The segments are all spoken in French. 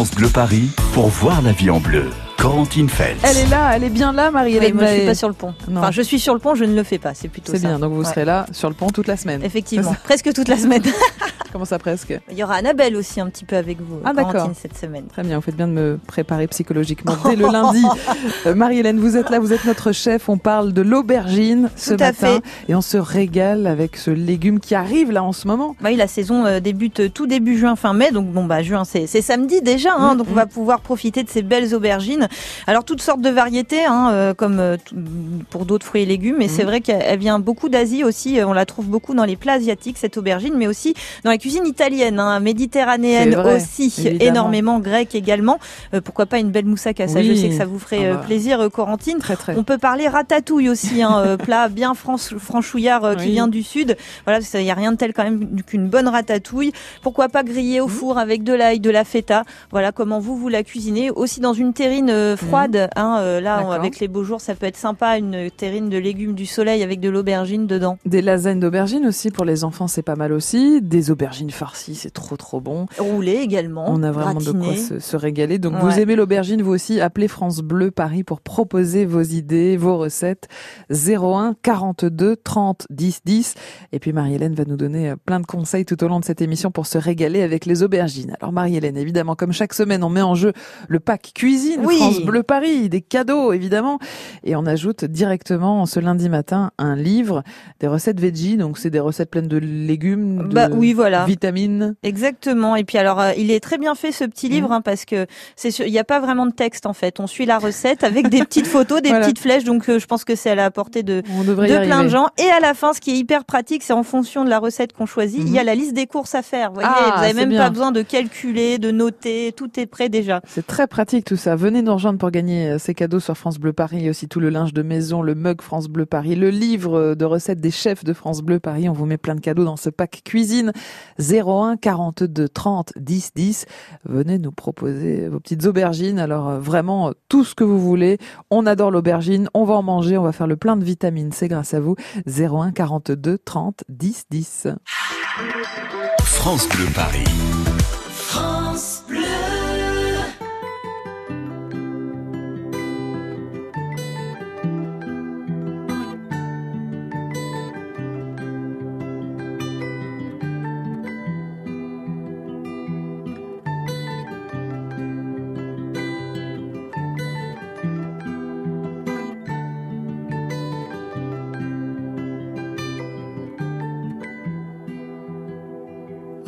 France Bleu Paris pour voir la vie en bleu. Corentine Feltz. Elle est là, elle est bien là, Marie-Hélène. Oui, moi, je suis pas sur le pont. Non. Enfin, je suis sur le pont, je ne le fais pas. C'est plutôt C'est bien, donc vous Ouais. serez là sur le pont toute la semaine. Effectivement, presque toute la semaine. Comment ça presque Il y aura Annabelle aussi un petit peu avec vous, Ah. Corentine, cette semaine. Très bien, vous faites bien de me préparer psychologiquement dès le lundi. Euh, Marie-Hélène, vous êtes là, vous êtes notre chef. On parle de l'aubergine ce Tout à matin fait. et on se régale avec ce légume qui arrive là en ce moment. Bah Oui, la saison euh, débute euh, tout début juin, fin mai. Donc bon, bah juin, c'est c'est samedi déjà. Hein, Mm, donc on mm. va pouvoir profiter de ces belles aubergines. Alors toutes sortes de variétés, hein, euh, comme euh, pour d'autres fruits et légumes. Mais c'est Mm. vrai qu'elle elle vient beaucoup d'Asie aussi. Euh, On la trouve beaucoup dans les plats asiatiques cette aubergine, mais aussi dans la cuisine italienne, hein, méditerranéenne vrai, aussi, évidemment. énormément grecque également. Euh, pourquoi pas une belle moussaka Ça, je Oui. sais que ça vous ferait Ah bah. plaisir, Corentine. Très très. On peut parler ratatouille aussi, un euh, plat bien franche- franchouillard euh, qui Oui. vient du sud. Voilà, il n'y a rien de tel quand même qu'une bonne ratatouille. Pourquoi pas griller au Mhm. four avec de l'ail, de la feta. Voilà comment vous vous la cuisinez. Aussi dans une terrine euh, froide. Hein, euh, là, Mhm. Avec les beaux jours, ça peut être sympa. Une terrine de légumes du soleil avec de l'aubergine dedans. Des lasagnes d'aubergines aussi pour les enfants, c'est pas mal aussi. Des aubergines farcies, c'est trop trop bon. Roulé également. On a vraiment de quoi se, se régaler. Donc Ouais. vous aimez l'aubergine, vous aussi, appelez France Bleu Paris pour proposer vos idées, vos recettes. 01 42 30 10 10. Et puis Marie-Hélène va nous donner euh, plein de conseils tout au long de cette émission pour se régaler avec les aubergines. Alors Marie-Hélène, évidemment, comme chaque semaine, on met en jeu le pack cuisine Oui. France Bleu Paris, des cadeaux évidemment. Et on ajoute directement ce lundi matin un livre, des recettes veggie. Donc c'est des recettes pleines de légumes, de Bah oui, voilà. vitamines. Exactement. Et puis alors, euh, il est très bien fait ce petit Mhm. livre hein, parce que c'est il n'y a pas vraiment de texte en fait. On suit la recette avec des petites photos, des Voilà. petites flèches. Donc euh, je pense que c'est à la portée de plein arriver. de gens. Et à la fin, ce qui est hyper pratique, c'est en fonction de la recette qu'on choisit, il y a la liste des courses à faire. Vous voyez, Ah, vous avez c'est même bien. pas besoin de calculer, de noter, tout est prêt déjà. C'est très pratique tout ça. Venez nous rejoindre pour gagner euh, ces cadeaux sur France Bleu Paris aussi tout le linge de maison, le mug France Bleu Paris, le livre euh, de recettes des chefs de France Bleu Paris. On vous met plein de cadeaux dans ce pack cuisine 01 42 30 10 10. Venez nous proposer vos petites aubergines. Alors euh, vraiment tout ce que vous voulez. On adore l'aubergine. On va en manger. On va faire le plein de vitamines. C'est grâce à vous. 01 42 30 10 10. France Bleu Paris.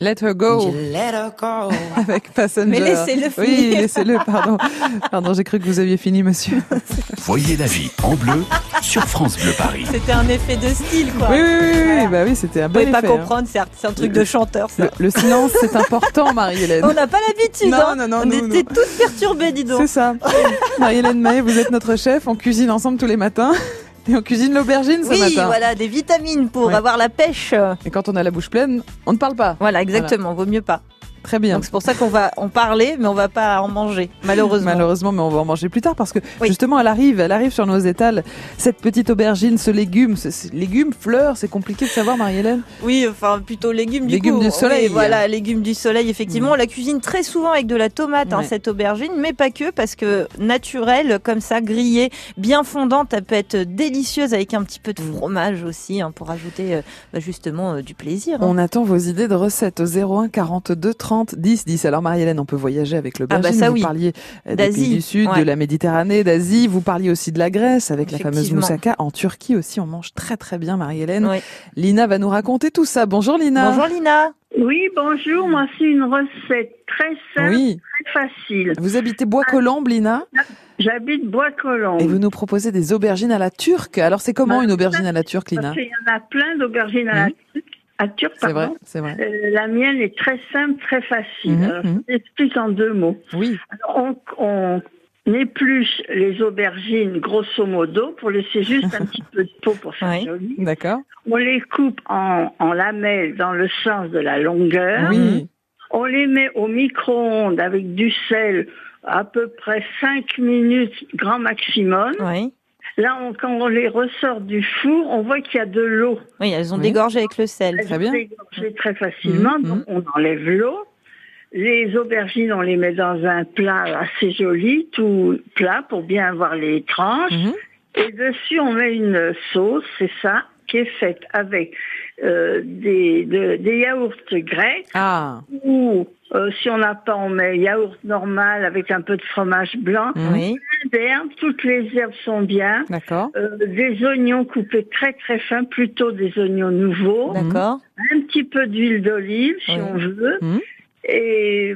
Let her go. Let her go. Avec Passenger. Mais laissez-le Oui, finir. laissez-le, pardon. Pardon, j'ai cru que vous aviez fini, monsieur. Voyez la vie en bleu sur France Bleu Paris. C'était un effet de style, quoi. Oui, oui, oui, oui, Voilà. bah oui, c'était un Vous bon pouvez pas effet, hein. comprendre, c'est un- c'est un truc de chanteur, ça. Le, le silence, c'est important, Marie-Hélène. On n'a pas l'habitude, Non, hein. non, non, On nous, était non. toutes perturbées, dis donc. C'est ça. Marie-Hélène Mahé, vous êtes notre chef. On cuisine ensemble tous les matins. Et on cuisine l'aubergine ce Oui, matin. voilà, des vitamines pour Ouais. avoir la pêche. Et quand on a la bouche pleine, on ne parle pas. Voilà, exactement, vaut mieux pas. Très bien. Donc c'est pour ça qu'on va en parler, mais on va pas en manger, malheureusement. Malheureusement, mais on va en manger plus tard parce que Oui. justement, elle arrive, elle arrive sur nos étals. Cette petite aubergine, ce légume, ce, ce légume, fleur, c'est compliqué de savoir, Marie-Hélène. Oui, enfin plutôt légumes du Légumes coup. du soleil. Oui, voilà, légumes du soleil. Effectivement, on la cuisine très souvent avec de la tomate, hein, Ouais. cette aubergine, mais pas que, parce que naturelle, comme ça, grillée, bien fondante, elle peut être délicieuse avec un petit peu de fromage aussi, hein, pour ajouter euh, bah, justement euh, du plaisir. hein. On attend vos idées de recettes au 01 42 30 10 10. Alors Marie-Hélène, on peut voyager avec l'aubergine. Ah bah ça, vous oui. parliez euh, des D'Asie, pays du Sud, ouais. de la Méditerranée, d'Asie. Vous parliez aussi de la Grèce avec la fameuse moussaka. En Turquie aussi, on mange très très bien, Marie-Hélène. Lina va nous raconter tout ça. Bonjour Lina. Bonjour Lina. Oui, bonjour. Moi, c'est une recette très simple, Oui. très facile. Vous habitez Bois-Colombes, Lina, J'habite Bois-Colombes. et vous nous proposez des aubergines à la turque. Alors c'est comment Bah, une aubergine à la turque, Lina qu'il y en a plein d'aubergines à la Mhm. turque. Vrai, pardon. c'est vrai. Euh, la mienne est très simple, très facile. Mhm, Alors, mhm. je t'explique en deux mots. Oui, Alors, on, on épluche les aubergines grosso modo pour laisser juste un petit peu de peau pour faire Oui. joli. d'accord. On les coupe en, en lamelles dans le sens de la longueur. Oui, On les met au micro-ondes avec du sel à peu près 5 minutes grand maximum. Oui. Là, on- quand on les ressort du four, on voit qu'il y a de l'eau. Oui, elles ont Oui. dégorgé avec le sel. Elles Très sont bien. dégorgées très facilement, Mhm, donc on enlève l'eau. Les aubergines, on les met dans un plat assez joli, tout plat pour bien avoir les tranches. Mhm. Et dessus, on met une sauce, c'est ça, qui est faite avec euh, des, de- des yaourts grecs Ah, ou euh, si on n'a pas, on met yaourt normal avec un peu de fromage blanc. mhm. Oui. D'herbes, toutes les herbes sont bien. d'accord. Euh, des oignons coupés très très fins, plutôt des oignons nouveaux. D'accord. Un petit peu d'huile d'olive si Oui. on veut. Mhm. Et,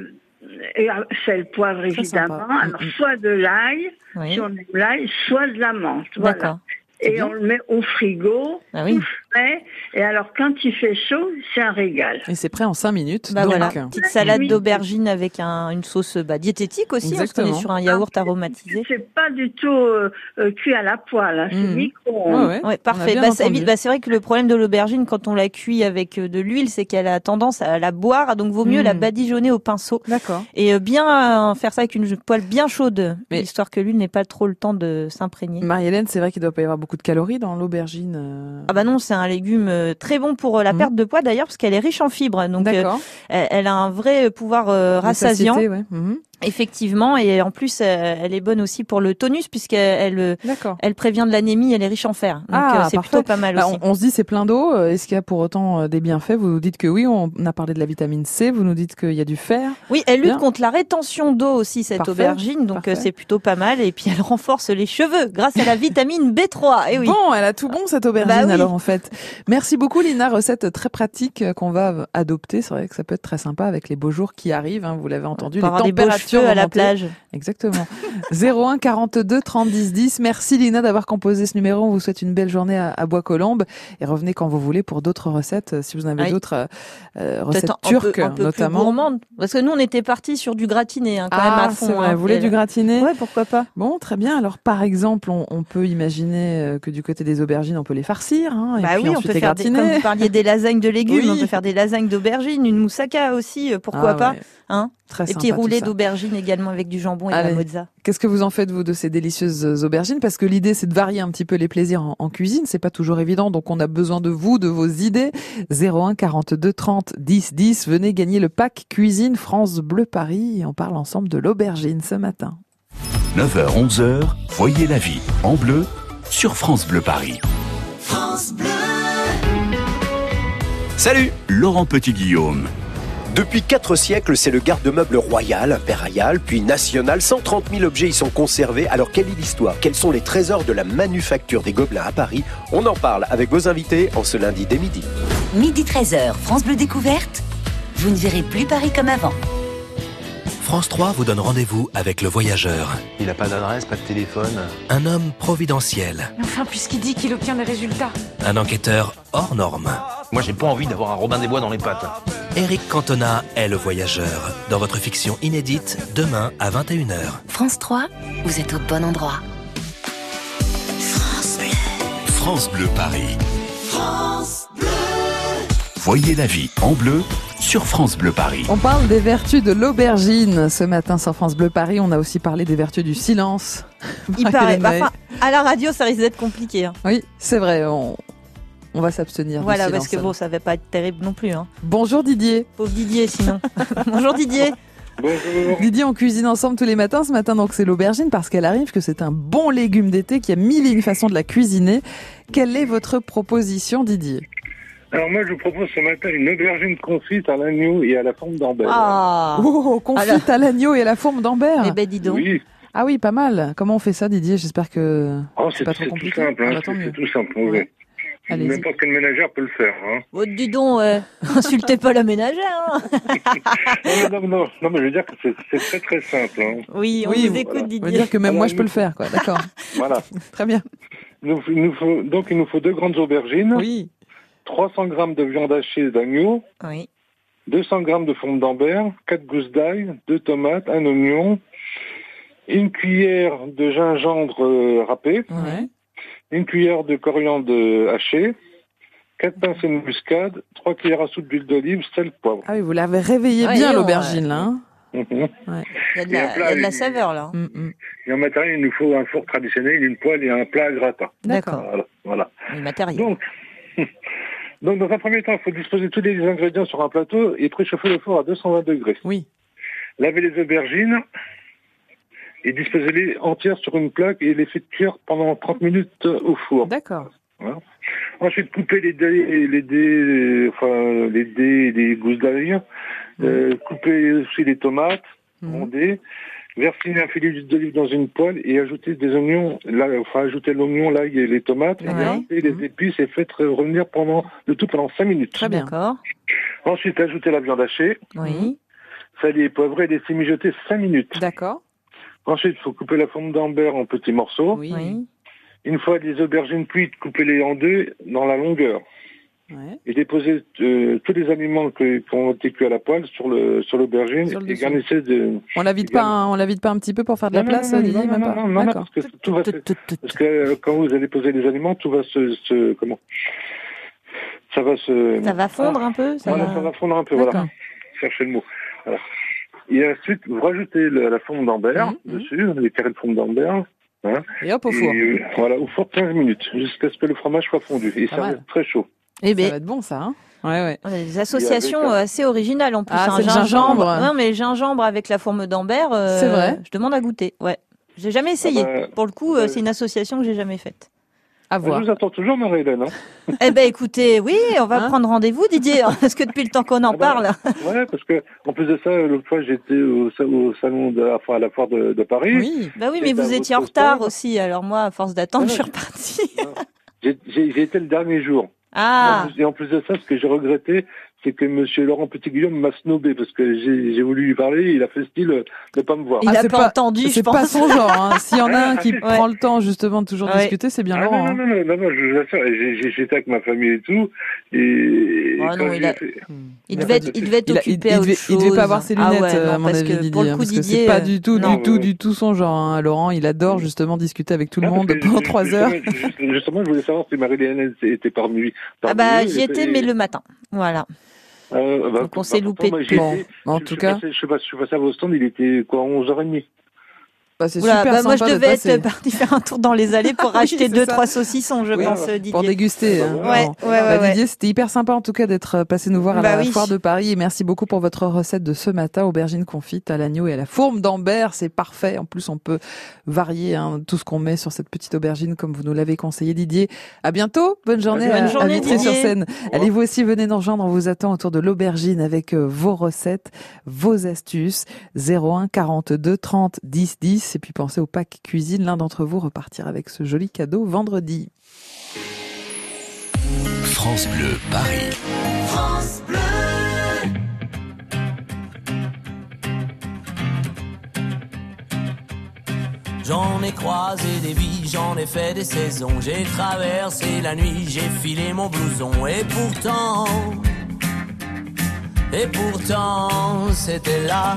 et euh, sel, poivre évidemment. sympa. Alors Mhm. soit de l'ail, Oui. si on aime l'ail, soit de la menthe. Voilà. Et on le met au frigo, Ah oui. Frais. Et alors quand il fait chaud, c'est un régal. Et c'est prêt en 5 minutes. Bah donc. voilà, petite salade d'aubergine avec un, une sauce bah, diététique aussi, hein, parce qu'on est Exactement. sur un yaourt aromatisé. C'est pas du tout euh, euh, cuit à la poêle, hein, c'est Mhm. micro-ondes. Ouais, ouais. On parfait. Bah, c'est bah, c'est vrai que le problème de l'aubergine quand on la cuit avec euh, de l'huile, c'est qu'elle a tendance à la boire, donc vaut mieux Mm. la badigeonner au pinceau D'accord. et euh, bien euh, faire ça avec une poêle bien chaude, Mais- histoire que l'huile n'ait pas trop le temps de s'imprégner. Marie-Hélène, c'est vrai qu'il doit pas y avoir beaucoup de calories dans l'aubergine. euh. Ah bah non, c'est un légume euh, très bon pour euh, la Mm. perte de poids d'ailleurs, parce qu'elle est riche en fibres, donc euh, elle, a un vrai pouvoir rassasiant. satiété, ouais. Effectivement, et en plus, euh, elle est bonne aussi pour le tonus puisqu'elle elle, D'accord. elle prévient de l'anémie, elle est riche en fer. Donc Ah, euh, c'est plutôt pas mal Bah, aussi. on, on se dit c'est plein d'eau. euh, Est-ce qu'il y a pour autant euh, des bienfaits? Vous nous dites que oui. On a parlé de la vitamine C. Vous nous dites qu'il y a du fer. Oui, elle lutte contre la rétention d'eau aussi, cette Parfait, aubergine, donc euh, c'est plutôt pas mal. Et puis elle renforce les cheveux grâce à la vitamine B3. Et oui. Bon, elle a tout bon cette aubergine Bah oui. alors en fait. Merci beaucoup Lina, recette très pratique euh, qu'on va adopter. C'est vrai que ça peut être très sympa avec les beaux jours qui arrivent. hein, vous l'avez entendu, les températures à la plage. Exactement. 01 42 30 10 10. Merci Lina d'avoir composé ce numéro. On vous souhaite une belle journée à, à Bois-Colombes et revenez quand vous voulez pour d'autres recettes. euh, Si vous en avez Oui. d'autres euh, euh, recettes un turques peu, un peu notamment. plus. Parce que nous, on était partis sur du gratiné, hein, quand même ah, à fond. vrai. hein. Vous voulez du gratiné? Ouais, pourquoi pas. Bon, très bien. Alors, par exemple, on, on peut imaginer euh, que du côté des aubergines, on peut les farcir, hein, et Bah puis oui, on peut les faire des, gratiner. comme vous parliez des lasagnes de légumes, Oui. on peut faire des lasagnes d'aubergines, une moussaka aussi, pourquoi Ah pas. ouais. Hein Très Des sympa, petits roulés ça. D'aubergines également avec du jambon et de la mozza. Qu'est-ce que vous en faites vous de ces délicieuses aubergines? Parce que l'idée c'est de varier un petit peu les plaisirs en, en cuisine. C'est pas toujours évident, donc on a besoin de vous, de vos idées. 01 42 30 10 10. Venez gagner le pack cuisine France Bleu Paris et on parle ensemble de l'aubergine ce matin. 9h, 11h, voyez la vie en bleu sur France Bleu Paris. Salut Laurent Petit-Guillaume. Depuis quatre siècles, c'est le garde-meuble royal, impérial, puis national. 130 000 objets y sont conservés. Alors, quelle est l'histoire? Quels sont les trésors de la manufacture des Gobelins à Paris? On en parle avec vos invités en ce lundi dès midi. Midi 13h, France Bleu Découverte. Vous ne verrez plus Paris comme avant. France 3 vous donne rendez-vous avec le voyageur, Il n'a pas d'adresse, pas de téléphone. un homme providentiel, Enfin, puisqu'il dit qu'il obtient des résultats. un enquêteur hors norme. Moi, j'ai pas envie d'avoir un Robin des Bois dans les pattes. Eric Cantona est le voyageur, dans votre fiction inédite, demain à 21h. France 3, vous êtes au bon endroit. France Bleu Paris. Voyez la vie en bleu sur France Bleu Paris. On parle des vertus de l'aubergine ce matin sur France Bleu Paris. On a aussi parlé des vertus du silence. Il paraît. Enfin, à la radio, ça risque d'être compliqué. hein. Oui, c'est vrai. On, on va s'abstenir. Voilà, parce que bon, ça va pas être terrible non plus. Hein. Bonjour Didier. Pauvre Didier, sinon. Bonjour Didier. Bonjour. Didier, on cuisine ensemble tous les matins. Ce matin, donc, c'est l'aubergine parce qu'elle arrive que c'est un bon légume d'été qui a mille et une façons de la cuisiner. Quelle est votre proposition, Didier? Alors moi, je vous propose ce matin une aubergine confite à l'agneau et à la forme d'ambelle. Ah. Oh, confite à l'agneau et à la forme d'ambert. Eh ben, dis donc. oui. Ah oui, pas mal. Comment on fait ça, Didier? J'espère que Oh, c'est pas trop c'est tout compliqué. simple. Ah Hein. bah, tant c'est mieux. c'est tout simple. Ouais. N'importe quel ménagère peut le faire. Hein. Oh, dis donc, euh, insultez pas la ménagère. hein. non, non, non, non, mais je veux dire que c'est très très simple. Hein. Oui, on Oui, vous voilà. écoute, On veut Didier. dire que même Alors, moi, je nous- peux le faire, quoi. D'accord. Voilà. Très bien. Il nous, il nous faut, donc il nous faut deux grandes aubergines, Oui. 300 grammes de viande hachée d'agneau, Oui. 200 grammes de forme d'ambert, 4 gousses d'ail, 2 tomates, un oignon, une cuillère de gingembre euh, râpé, Ouais. Une cuillère de coriandre haché, quatre pincées de muscade, trois cuillères à soupe d'huile d'olive, sel, poivre. Ah oui, vous l'avez réveillé Ouais, bien, l'aubergine, là. hein Mhm. Il y a de la, il y a plat, de la il- saveur, là. Mm, mm. Et en matériel, il nous faut un four traditionnel, une poêle et un plat à gratin. D'accord. Voilà. voilà. Le matériel. Donc, donc, dans un premier temps, il faut disposer tous les ingrédients sur un plateau et préchauffer le four à 220 degrés. Oui. Laver les aubergines et disposer-les entières sur une plaque et les faire cuire pendant 30 minutes au four. D'accord. Ensuite, couper les dés, les dés, enfin, les dés des gousses d'ail. Euh, couper aussi les tomates, Mhm. rondées. Verser un filet d'huile d'olive dans une poêle et ajouter des oignons, là, enfin, ajouter l'oignon, l'ail et les tomates. Ouais. Et les Mhm. épices et faites revenir pendant, le tout pendant 5 minutes. Très bien. D'accord. Ensuite, ajouter la viande hachée, Oui. saler et poivrer et laisser mijoter 5 minutes. D'accord. Ensuite, il faut couper la forme d'ambert en petits morceaux. Oui. Une fois les aubergines cuites, coupez-les en deux dans la longueur. Ouais. et déposez euh, tous les aliments que- qui ont été cuits à la poêle sur le sur l'aubergine et dessus. garnissez de On la vide pas, un- on la vide pas un petit peu pour faire de la Non, place, non, non, Didier, non, même non, pas. non, non, non, D'accord. parce que tout va se- Tout, tout, tout. parce que euh, quand vous allez poser les aliments tout va se, se comment ça va se Ça va fondre un peu ça voilà va- ça va fondre un peu voilà cherchez le mot voilà. Et ensuite vous rajoutez la, la forme d'ambert Mhm, dessus les carrés de forme d'ambert hein, Et hop au et, four. euh, voilà au four 15 minutes jusqu'à ce que le fromage soit fondu et ça mal. reste très chaud Eh Ça ben, va être bon, ça. Hein Ouais, ouais. Des associations avec euh, assez originales en plus. Ah, Un c'est le gingembre. Non, mais gingembre avec la forme d'Ambert. euh, C'est vrai Je demande à goûter. Ouais. J'ai jamais essayé. bah, Pour le coup, euh, bah, c'est une association que j'ai jamais faite. À Je voir. vous attends toujours, Marie-Hélène. Hein eh ben, écoutez, oui, on va Hein prendre rendez-vous, Didier, parce que depuis le temps qu'on en Ah bah, parle. ouais, parce que en plus de ça, l'autre fois, j'étais au, sa- au salon de la, à la foire de, de Paris. Oui. Bah oui, mais vous étiez en retard stand. aussi. Alors moi, à force d'attendre, Ah, je suis repartie. J'ai été le dernier jour. Ah, Et en plus de ça, ce que j'ai regretté, c'est que Monsieur Laurent Petit-Guillaume m'a snobé parce que j'ai voulu lui parler, il a fait style euh, de pas me voir. il Ah, a pas, pas- entendu, je C'est pas pense. son genre. Hein. S'il y en a un qui Ouais. prend le temps justement de toujours Ouais. discuter, c'est bien Ah, Laurent. non, hein. non, non, non, non, je vous assure, j'étais avec ma famille et tout, et Ah non, il a- a devait, être, il devait être Il, a- il- occupé il à autre devait, il devait chose. pas avoir ses Ah lunettes, ouais, euh, à mon parce avis, que Didier, pour le coup, parce que Didier, c'est pas du tout, non. du tout, Ouais. du tout son genre. hein. Laurent, il adore justement discuter avec tout le Ah, monde pendant trois heures. Justement, juste- justement, je voulais savoir si Marie-Hélène était parmi, Ah parmi bah eux, j'y étais, mais le matin. Voilà. Euh, bah, Donc, on s'est bah, loupé moi, Bon, étais. en Je- tout je cas, Je suis passé- je suis passé à vos stands, il était quoi, 11h30 bah, c'est Oula, super bah, moi je de devais être parti faire un tour dans les allées pour Oui, acheter c'est deux ça. trois saucissons, je Oui, pense, bah, Didier. pour déguster. Bah, hein. Ouais, ouais, ouais, Bah, ouais. Didier, c'était hyper sympa en tout cas d'être passé nous voir à Bah la oui. foire de Paris et merci beaucoup pour votre recette de ce matin, aubergine confite à l'agneau et à la fourme d'Ambert, c'est parfait. En plus, on peut varier hein, tout ce qu'on met sur cette petite aubergine comme vous nous l'avez conseillé Didier. À bientôt, bonne journée Bonne à, journée, à Vitry-sur-Seine. revoir. Allez vous aussi venez nous rejoindre, on vous attend autour de l'aubergine avec euh, vos recettes, vos astuces 01 42 30 10 10 et puis pensez au pack cuisine, l'un d'entre vous repartira avec ce joli cadeau vendredi. France Bleu Paris. J'en ai croisé des vies, j'en ai fait des saisons. J'ai traversé la nuit, j'ai filé mon blouson. Et pourtant, et pourtant, c'était là.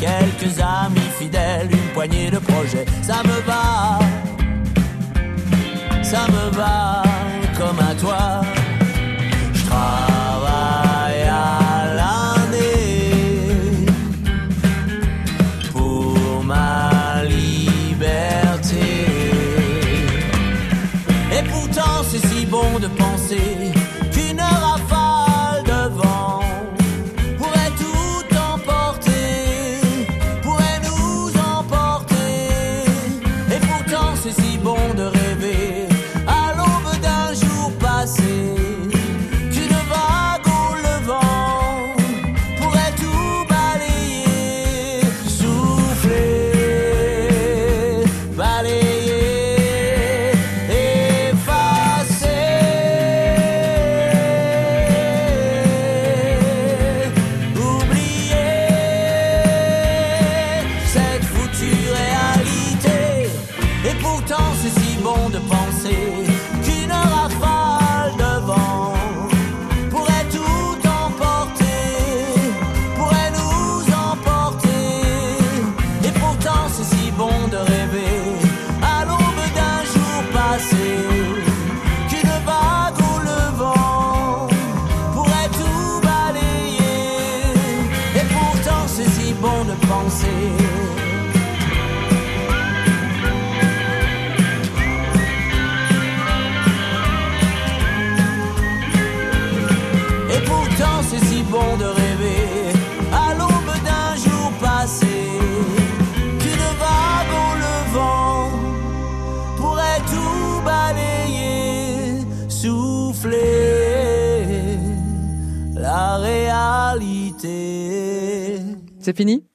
quelques amis fidèles, une poignée de projets. Ça me va, ça me va C'est fini?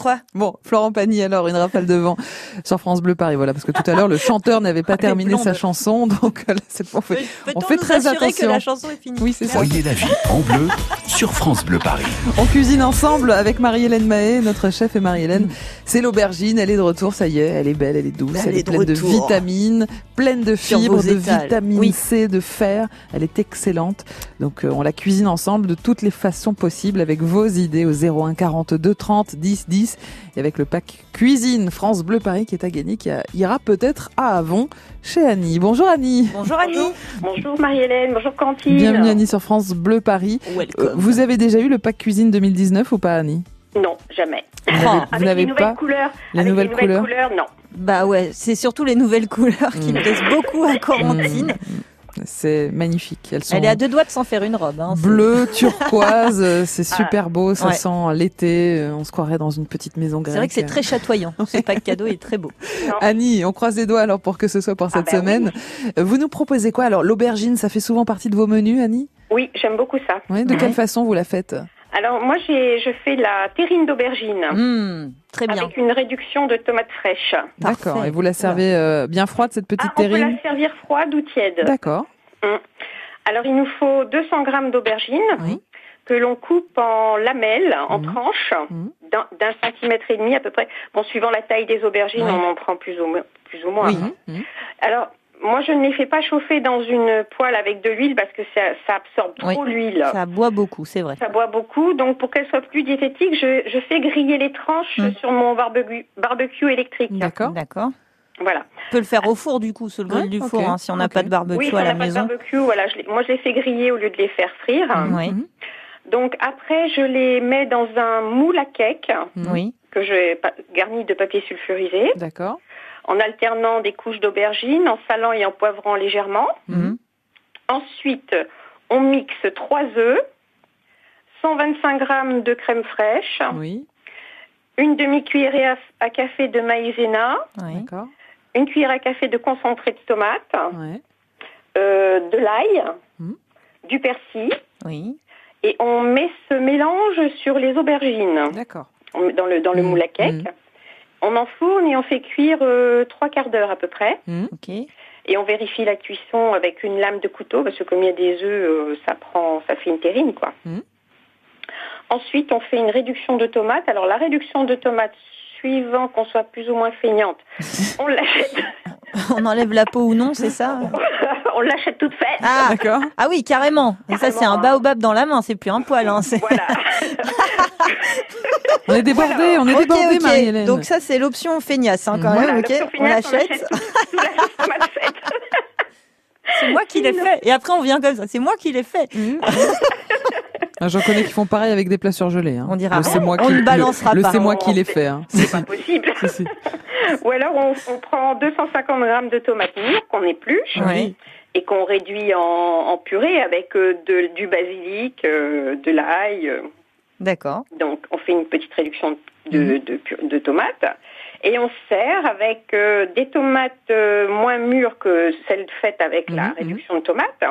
Crois. Bon, Florent Pagny, alors, une rafale de vent sur France Bleu Paris. Voilà, parce que tout à l'heure, le chanteur n'avait pas terminé sa chanson, donc là, cette fois, on fait, on fait nous très attention. que la chanson est finie Oui, c'est ça. Voyez la vie en bleu sur France Bleu Paris. On cuisine ensemble avec Marie-Hélène Mahé, notre chef et Marie-Hélène. Mm. C'est l'aubergine, elle est de retour, ça y est, elle est belle, elle est douce, elle, Elle est, pleine de vitamines, pleine de fibres, de étals. vitamine Oui. C, de fer. Elle est excellente. Donc euh, on la cuisine ensemble de toutes les façons possibles avec vos idées au 01 42 30 10 10 et avec le pack cuisine France Bleu Paris qui est à gagner qui ira peut-être à Avon chez Annie. Bonjour Annie. Bonjour Annie. Bonjour Marie-Hélène, bonjour Cantine. Bienvenue Annie sur France Bleu Paris. Euh, vous avez déjà eu le pack cuisine 2019 ou pas Annie? Non, jamais. Vous n'avez- vous Avec n'avez les nouvelles pas couleurs. les avec nouvelles les nouvelles couleurs? couleurs, non. Bah ouais, c'est surtout les nouvelles couleurs qui Mm. plaisent beaucoup à Corentine. C'est magnifique. Elles sont Elle est à deux doigts de s'en faire une robe. Hein, c'est- bleu, turquoise, euh, c'est super beau, ça Ouais. sent l'été, euh, on se croirait dans une petite maison grecque. C'est vrai que c'est très chatoyant. Ce pack cadeau est très beau. Annie, on croise les doigts alors pour que ce soit pour cette ben semaine. Euh, Vous nous proposez quoi? Alors l'aubergine, ça fait souvent partie de vos menus, Annie? Oui, j'aime beaucoup ça. Oui, de quelle façon vous la faites? Alors moi, j'ai, je fais la terrine d'aubergine. Mmh, très bien. Avec une réduction de tomates fraîches. D'accord. Et vous la servez euh, bien froide cette petite Ah, on peut terrine la servir froide ou tiède. D'accord. Hum. Alors il nous faut 200 grammes d'aubergine que l'on coupe en lamelles, en Mhm. tranches, d'un, d'un centimètre et demi à peu près. Bon, suivant la taille des aubergines, on en prend plus ou, moins- plus ou moins. Oui. Alors, moi, je ne les fais pas chauffer dans une poêle avec de l'huile parce que ça, ça absorbe Oui. trop l'huile. Ça boit beaucoup, c'est vrai. Ça boit beaucoup. Donc, pour qu'elle soit plus diététique, je, je fais griller les tranches Mm. sur mon barbecue, barbecue électrique. D'accord. D'accord. Voilà. On peut le faire au four du coup, sous le grill Ouais, du four, hein, si on n'a pas de barbecue oui, si à on la n'a pas de maison. barbecue, voilà, je les- moi, je les fais griller au lieu de les faire frire. Oui. Donc, après, je les mets dans un moule à cake Oui. que je pa- garnis de papier sulfurisé D'accord. En alternant des couches d'aubergine, en salant et en poivrant légèrement. Mhm. Ensuite, on mixe trois œufs, 125 grammes de crème fraîche, Oui. une demi-cuillerée à, à café de maïzena, Oui. Une cuillère à café de concentré de tomate, euh, de l'ail, Mhm. du persil, et on met ce mélange sur les aubergines D'accord. On met dans le, dans le Mhm. moule à cake. On enfourne et on fait cuire euh, trois quarts d'heure à peu près. Ok. Et on vérifie la cuisson avec une lame de couteau parce que comme il y a des œufs, euh, ça prend, ça fait une terrine quoi. Mhm. Ensuite, on fait une réduction de tomates. Alors la réduction de tomates, suivant qu'on soit plus ou moins feignante, on l'achète, On enlève la peau ou non, c'est ça on l'achète toute faite. Ah, D'accord. ah oui, carrément. Et ça, c'est un baobab dans la main, c'est plus un poil. Hein. c'est- Voilà. On est débordés, on est Ok, débordés, ok. Marie-Hélène. Donc ça, c'est l'option feignasse, hein, quand Voilà, même. On feignasse, on l'achète. C'est moi qui l'ai fait. Et après, on vient comme ça. C'est moi qui l'ai fait. Ah, J'en connais qui font pareil avec des plats surgelés. Hein. On dira Le c'est rien. moi On qui ne balancera le, pas. Le c'est moi qui l'ai fait. Hein. C'est pas possible. Ou alors on, on prend 250 grammes de tomates mûres qu'on épluche Oui. Et qu'on réduit en, en purée avec euh, de- du basilic, euh, de l'ail. euh. D'accord. Donc on fait une petite réduction de, de, pu- de tomates et on sert avec des tomates moins mûres que celles faites avec la Mhm, réduction de tomates.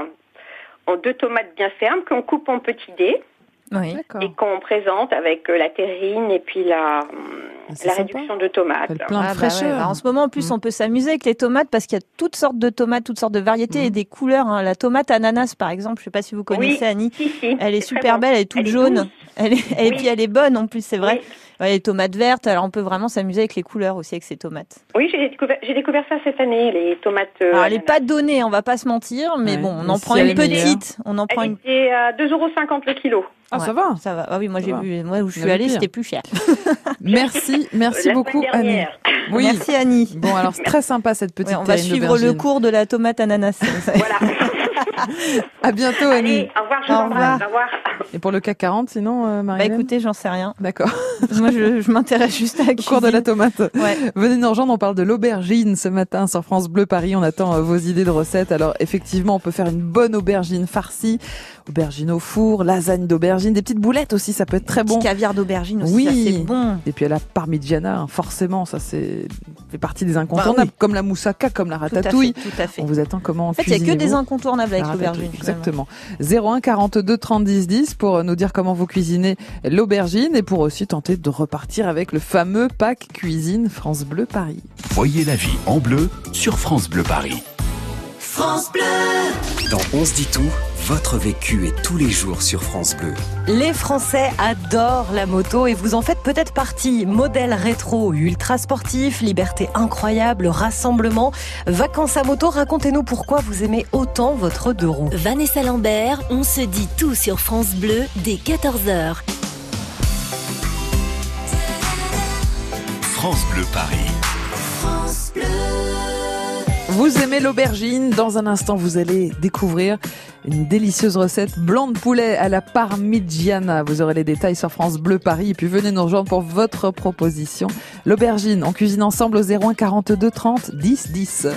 En deux tomates bien fermes qu'on coupe en petits dés Oui. D'accord. et qu'on présente avec euh, la terrine et puis la, hum, Ah, c'est la sympa. réduction de tomates. Plein de Ah, bah fraîcheur. ouais. Bah, en ce moment, en plus, Mm. on peut s'amuser avec les tomates parce qu'il y a toutes sortes de tomates, toutes sortes de variétés et des couleurs. hein. La tomate ananas, par exemple, je sais pas si vous connaissez Oui, Annie. si, si, Elle est super bon. belle, elle est toute Elle jaune. Elle est, et Oui. puis elle est bonne en plus, c'est vrai. Oui. Ouais, les tomates vertes, alors on peut vraiment s'amuser avec les couleurs aussi avec ces tomates. Oui, j'ai découvert, ça cette année, les tomates. euh, Alors elle est ananas. pas donnée, on va pas se mentir, mais Ouais, bon, on mais en si prend une petite. On en prend Elle une. était à 2,50 euros le kilo. Ah, ça va. Ça va. Ah oui, moi j'ai vu, moi où je suis allée, c'était plus cher. Merci, merci La beaucoup, Annie. Oui. Merci Annie. Bon, alors c'est très sympa cette petite Ouais, on va suivre le cours de la tomate ananas. Voilà. À bientôt, Annie. Allez, au revoir, je Au vous embrasse. revoir. Au revoir. Et pour le CAC 40, sinon, euh, Bah Marie écoutez, j'en sais rien. D'accord. Moi, je, je m'intéresse juste à la Au cours de la tomate. Ouais. Venez nous rejoindre, on parle de l'aubergine ce matin sur France Bleu Paris. On attend euh, vos idées de recettes. Alors effectivement, on peut faire une bonne aubergine farcie aubergine au four, lasagne d'aubergine, des petites boulettes aussi, ça peut être très bon. caviar d'aubergine aussi, oui. ça c'est bon. Et puis à la parmigiana, hein, forcément, ça c'est fait partie des incontournables, Bah oui. comme la moussaka, comme la Tout à fait, ratatouille. tout à fait. On vous attend comment En fait, il n'y a que des incontournables avec l'aubergine. Exactement. 01 42 30 10 10 pour nous dire comment vous cuisinez l'aubergine et pour aussi tenter de repartir avec le fameux pack cuisine France Bleu Paris. Voyez la vie en bleu sur France Bleu Paris. France Bleu. Dans On se dit tout, votre vécu est tous les jours sur France Bleu. Les Français adorent la moto et vous en faites peut-être partie. Modèle rétro, ultra sportif, liberté incroyable, rassemblement, vacances à moto. Racontez-nous pourquoi vous aimez autant votre deux roues. Vanessa Lambert, on se dit tout sur France Bleu dès 14h. France Bleu Paris. Vous aimez l'aubergine Dans un instant, vous allez découvrir une délicieuse recette blanc de poulet à la parmigiana. Vous aurez les détails sur France Bleu Paris. Et puis venez nous rejoindre pour votre proposition. L'aubergine, on cuisine ensemble au 01 42 30 10 10.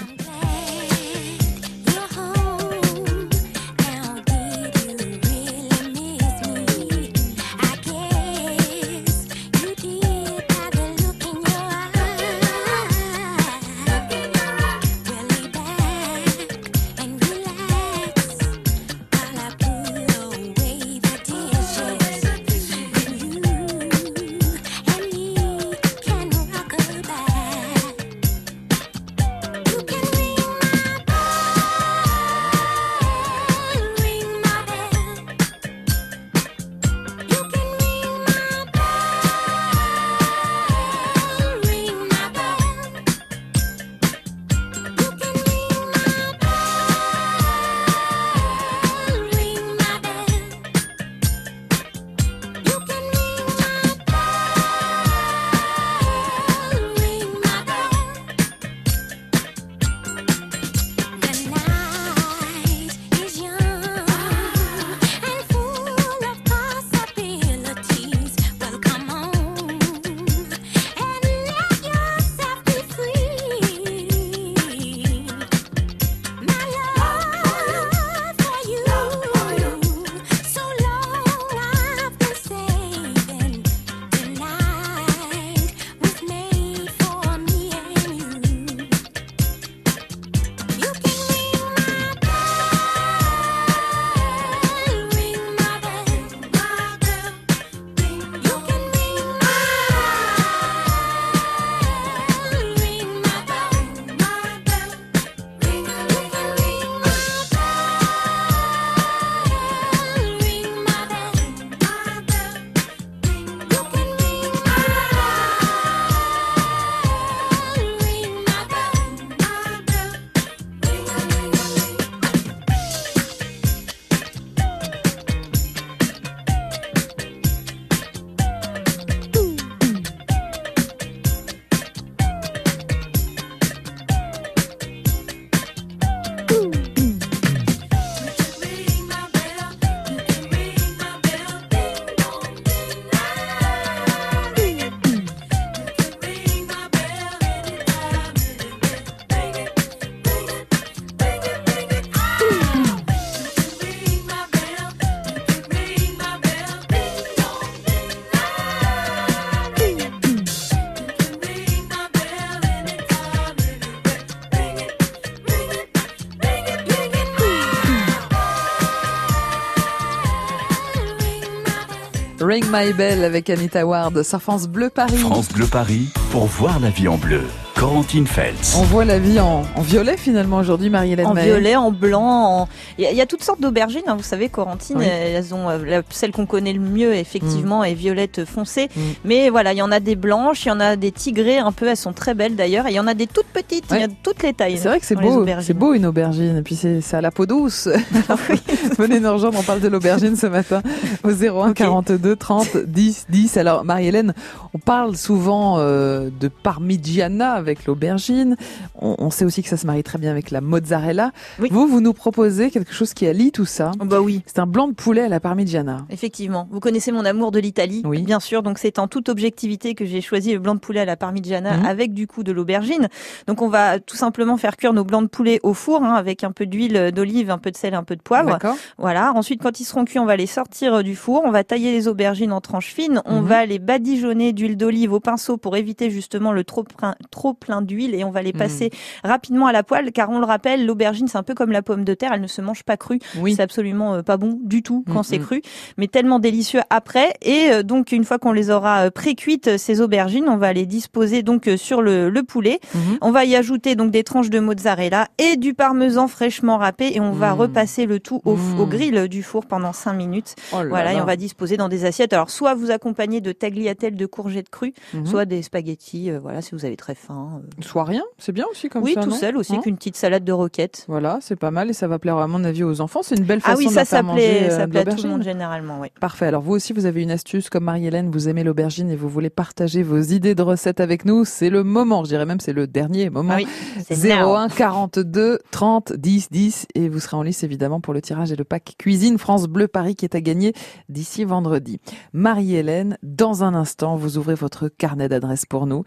Ring My Bell avec Anita Ward sur France Bleu Paris. France Bleu Paris pour voir la vie en bleu. Corentine Feltz. On voit la vie en, en violet finalement aujourd'hui, Marie-Hélène En violet, en blanc, en- il y, a- il y a toutes sortes d'aubergines, hein, vous savez, Corentine, Oui. elles ont euh, la- celle qu'on connaît le mieux effectivement est violette foncée, Mm. mais voilà, il y en a des blanches, il y en a des tigrées un peu, elles sont très belles d'ailleurs, et il y en a des toutes petites, il y a de toutes les tailles. C'est vrai que c'est beau, c'est beau une aubergine, et puis c'est à la peau douce. Venez nous rejoindre, on parle de l'aubergine ce matin au 01 42 30 10 10. Alors Marie-Hélène, on parle souvent euh, euh, de parmigiana avec l'aubergine. On, on sait aussi que ça se marie très bien avec la mozzarella. Vous, vous nous proposez quelque chose qui allie tout ça. Bah oui. C'est un blanc de poulet à la parmigiana. Effectivement. Vous connaissez mon amour de l'Italie, Oui. bien sûr. Donc c'est en toute objectivité que j'ai choisi le blanc de poulet à la parmigiana Mhm. avec du coup de l'aubergine. Donc on va tout simplement faire cuire nos blancs de poulet au four hein, avec un peu d'huile d'olive, un peu de sel, un peu de poivre. Voilà. Ensuite, quand ils seront cuits, on va les sortir euh, du four. On va tailler les aubergines en tranches fines. On Mhm. va les badigeonner d'huile d'olive au pinceau pour éviter justement le trop trop plein d'huile et on va les Mhm. passer rapidement à la poêle car on le rappelle, l'aubergine c'est un peu comme la pomme de terre, elle ne se mange pas crue. Oui. C'est absolument euh, pas bon du tout quand Mhm. c'est cru, mais tellement délicieux après. Et euh, donc une fois qu'on les aura euh, pré-cuites ces aubergines, on va les disposer donc sur le, le poulet. Mhm. On va y ajouter donc des tranches de mozzarella et du parmesan fraîchement râpé et on va repasser le tout au, au grill du four pendant 5 minutes. Oh là voilà, et on va disposer dans des assiettes. Alors soit vous accompagnez de tagliatelles de courgettes crues, Mhm. soit des spaghettis. euh, voilà, si vous avez très faim. Euh. Soit rien, c'est bien aussi comme oui, ça. tout non seul aussi Hein qu'une petite salade de roquettes. Voilà, c'est pas mal et ça va plaire à mon avis aux enfants. C'est une belle façon Ah oui, de ça, leur ça plaît, euh, ça de plaît à tout le monde généralement, oui. Parfait. Alors vous aussi, vous avez une astuce comme Marie-Hélène, vous aimez l'aubergine et vous voulez partager vos idées de recettes avec nous. C'est le moment, je dirais même c'est le dernier moment. Ah oui, c'est 01 42 30 10 10 et vous serez en lice évidemment pour le tirage et le pack cuisine France Bleu Paris qui est à gagner d'ici vendredi. Marie-Hélène, dans un instant, vous ouvrez votre carnet d'adresses pour nous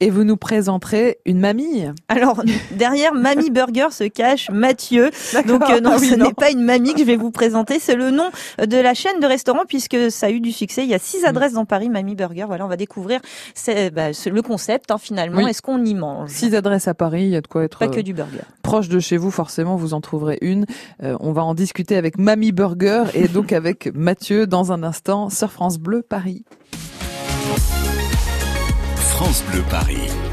et vous nous présenterez une mamie. Alors, derrière Mamie Burger se cache Mathieu. Donc, euh, non, Ah oui, ce n'est pas une mamie que je vais vous présenter. C'est le nom de la chaîne de restaurants puisque ça a eu du succès. Il y a Mm. six adresses dans Paris, Mamie Burger. Voilà, on va découvrir c'est, bah, le concept, hein, finalement. Oui. Est-ce qu'on y mange? Six adresses à Paris, il y a de quoi être Pas que euh, du burger. proche de chez vous, forcément, vous en trouverez une. Euh, on va en discuter avec Mamie Burger et donc avec Mathieu dans un instant sur France Bleu Paris. France Bleu Paris.